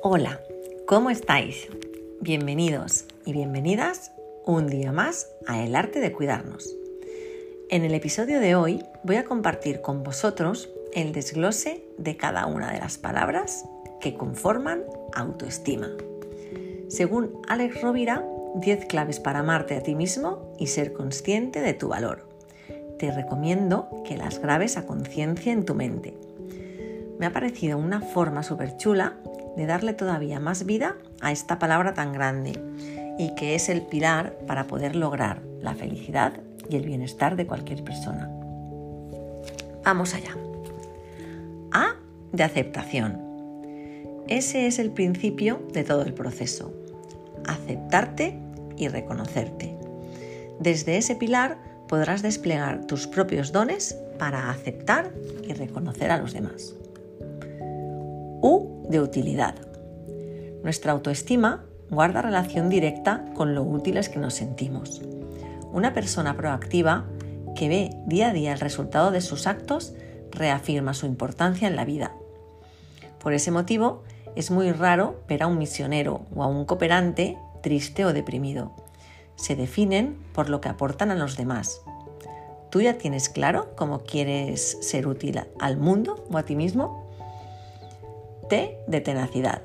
Hola, ¿cómo estáis? Bienvenidos y bienvenidas un día más a El arte de cuidarnos. En el episodio de hoy voy a compartir con vosotros el desglose de cada una de las palabras que conforman autoestima. Según Alex Rovira, 10 claves para amarte a ti mismo y ser consciente de tu valor. Te recomiendo que las grabes a conciencia en tu mente. Me ha parecido una forma súper chula de darle todavía más vida a esta palabra tan grande y que es el pilar para poder lograr la felicidad y el bienestar de cualquier persona. Vamos allá. A de aceptación. Ese es el principio de todo el proceso. Aceptarte y reconocerte. Desde ese pilar podrás desplegar tus propios dones para aceptar y reconocer a los demás. U de utilidad. Nuestra autoestima guarda relación directa con lo útiles que nos sentimos. Una persona proactiva que ve día a día el resultado de sus actos reafirma su importancia en la vida. Por ese motivo, es muy raro ver a un misionero o a un cooperante triste o deprimido. Se definen por lo que aportan a los demás. ¿Tú ya tienes claro cómo quieres ser útil al mundo o a ti mismo? T de tenacidad.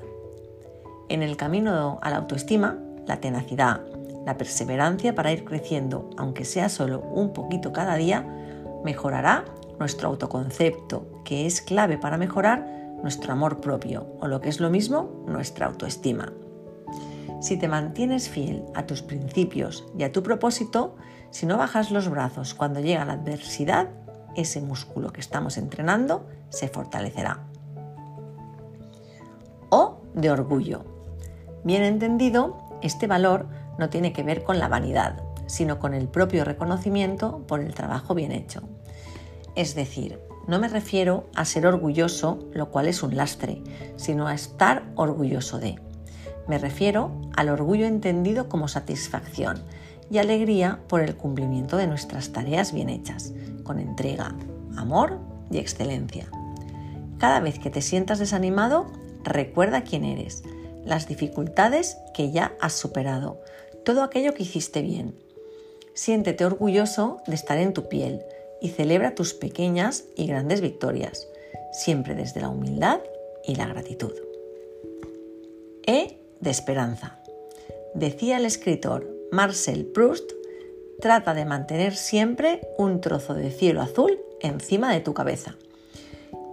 En el camino a la autoestima, la tenacidad, la perseverancia para ir creciendo, aunque sea solo un poquito cada día, mejorará nuestro autoconcepto, que es clave para mejorar nuestro amor propio o lo que es lo mismo, nuestra autoestima. Si te mantienes fiel a tus principios y a tu propósito, si no bajas los brazos cuando llega la adversidad, ese músculo que estamos entrenando se fortalecerá de orgullo. Bien entendido, este valor no tiene que ver con la vanidad, sino con el propio reconocimiento por el trabajo bien hecho. Es decir, no me refiero a ser orgulloso, lo cual es un lastre, sino a estar orgulloso de. Me refiero al orgullo entendido como satisfacción y alegría por el cumplimiento de nuestras tareas bien hechas, con entrega, amor y excelencia. Cada vez que te sientas desanimado, Recuerda quién eres, las dificultades que ya has superado, todo aquello que hiciste bien. Siéntete orgulloso de estar en tu piel y celebra tus pequeñas y grandes victorias, siempre desde la humildad y la gratitud. E de esperanza. Decía el escritor Marcel Proust, trata de mantener siempre un trozo de cielo azul encima de tu cabeza.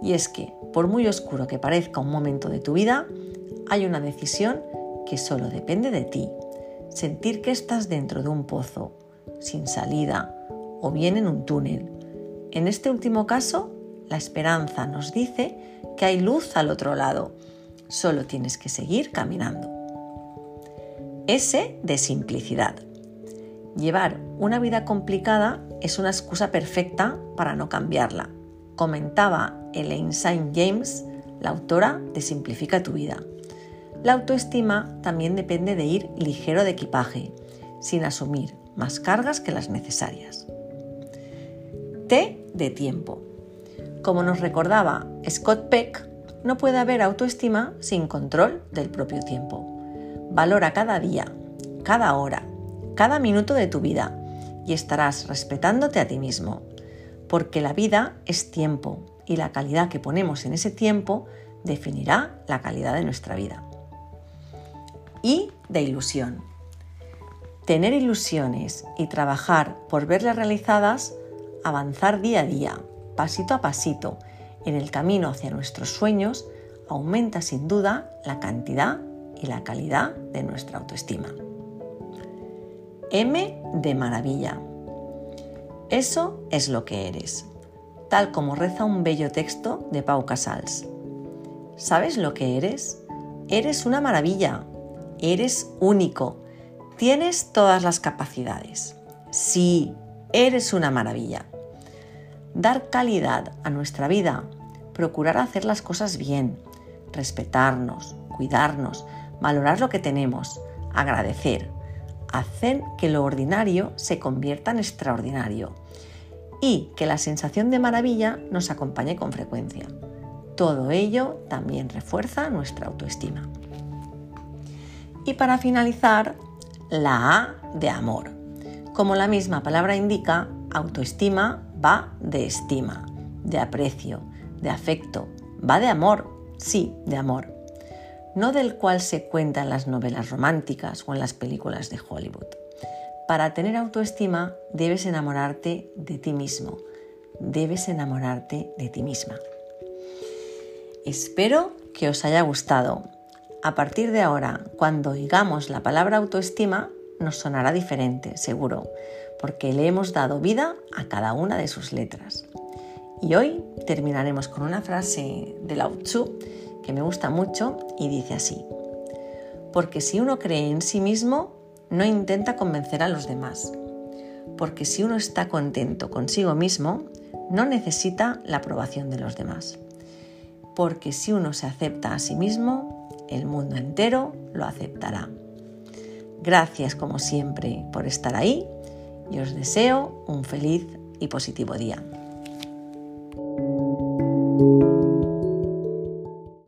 Y es que, por muy oscuro que parezca un momento de tu vida, hay una decisión que solo depende de ti. Sentir que estás dentro de un pozo, sin salida, o bien en un túnel. En este último caso, la esperanza nos dice que hay luz al otro lado. Solo tienes que seguir caminando. S de simplicidad. Llevar una vida complicada es una excusa perfecta para no cambiarla comentaba Elaine Saint James, la autora de Simplifica tu vida. La autoestima también depende de ir ligero de equipaje, sin asumir más cargas que las necesarias. T de tiempo. Como nos recordaba Scott Peck, no puede haber autoestima sin control del propio tiempo. Valora cada día, cada hora, cada minuto de tu vida y estarás respetándote a ti mismo, porque la vida es tiempo y la calidad que ponemos en ese tiempo definirá la calidad de nuestra vida. Y de ilusión. Tener ilusiones y trabajar por verlas realizadas, avanzar día a día, pasito a pasito, en el camino hacia nuestros sueños, aumenta sin duda la cantidad y la calidad de nuestra autoestima. M de maravilla. Eso es lo que eres, tal como reza un bello texto de Pau Casals. ¿Sabes lo que eres? Eres una maravilla, eres único, tienes todas las capacidades. Sí, eres una maravilla. Dar calidad a nuestra vida, procurar hacer las cosas bien, respetarnos, cuidarnos, valorar lo que tenemos, agradecer, hacen que lo ordinario se convierta en extraordinario y que la sensación de maravilla nos acompañe con frecuencia. Todo ello también refuerza nuestra autoestima. Y para finalizar, la A de amor. Como la misma palabra indica, autoestima va de estima, de aprecio, de afecto, va de amor, sí, de amor, no del cual se cuenta en las novelas románticas o en las películas de Hollywood. Para tener autoestima debes enamorarte de ti mismo, debes enamorarte de ti misma. Espero que os haya gustado. A partir de ahora, cuando oigamos la palabra autoestima, nos sonará diferente, seguro, porque le hemos dado vida a cada una de sus letras. Y hoy terminaremos con una frase de Lao Tzu que me gusta mucho y dice así, porque si uno cree en sí mismo, no intenta convencer a los demás, porque si uno está contento consigo mismo, no necesita la aprobación de los demás, porque si uno se acepta a sí mismo, el mundo entero lo aceptará. Gracias como siempre por estar ahí y os deseo un feliz y positivo día.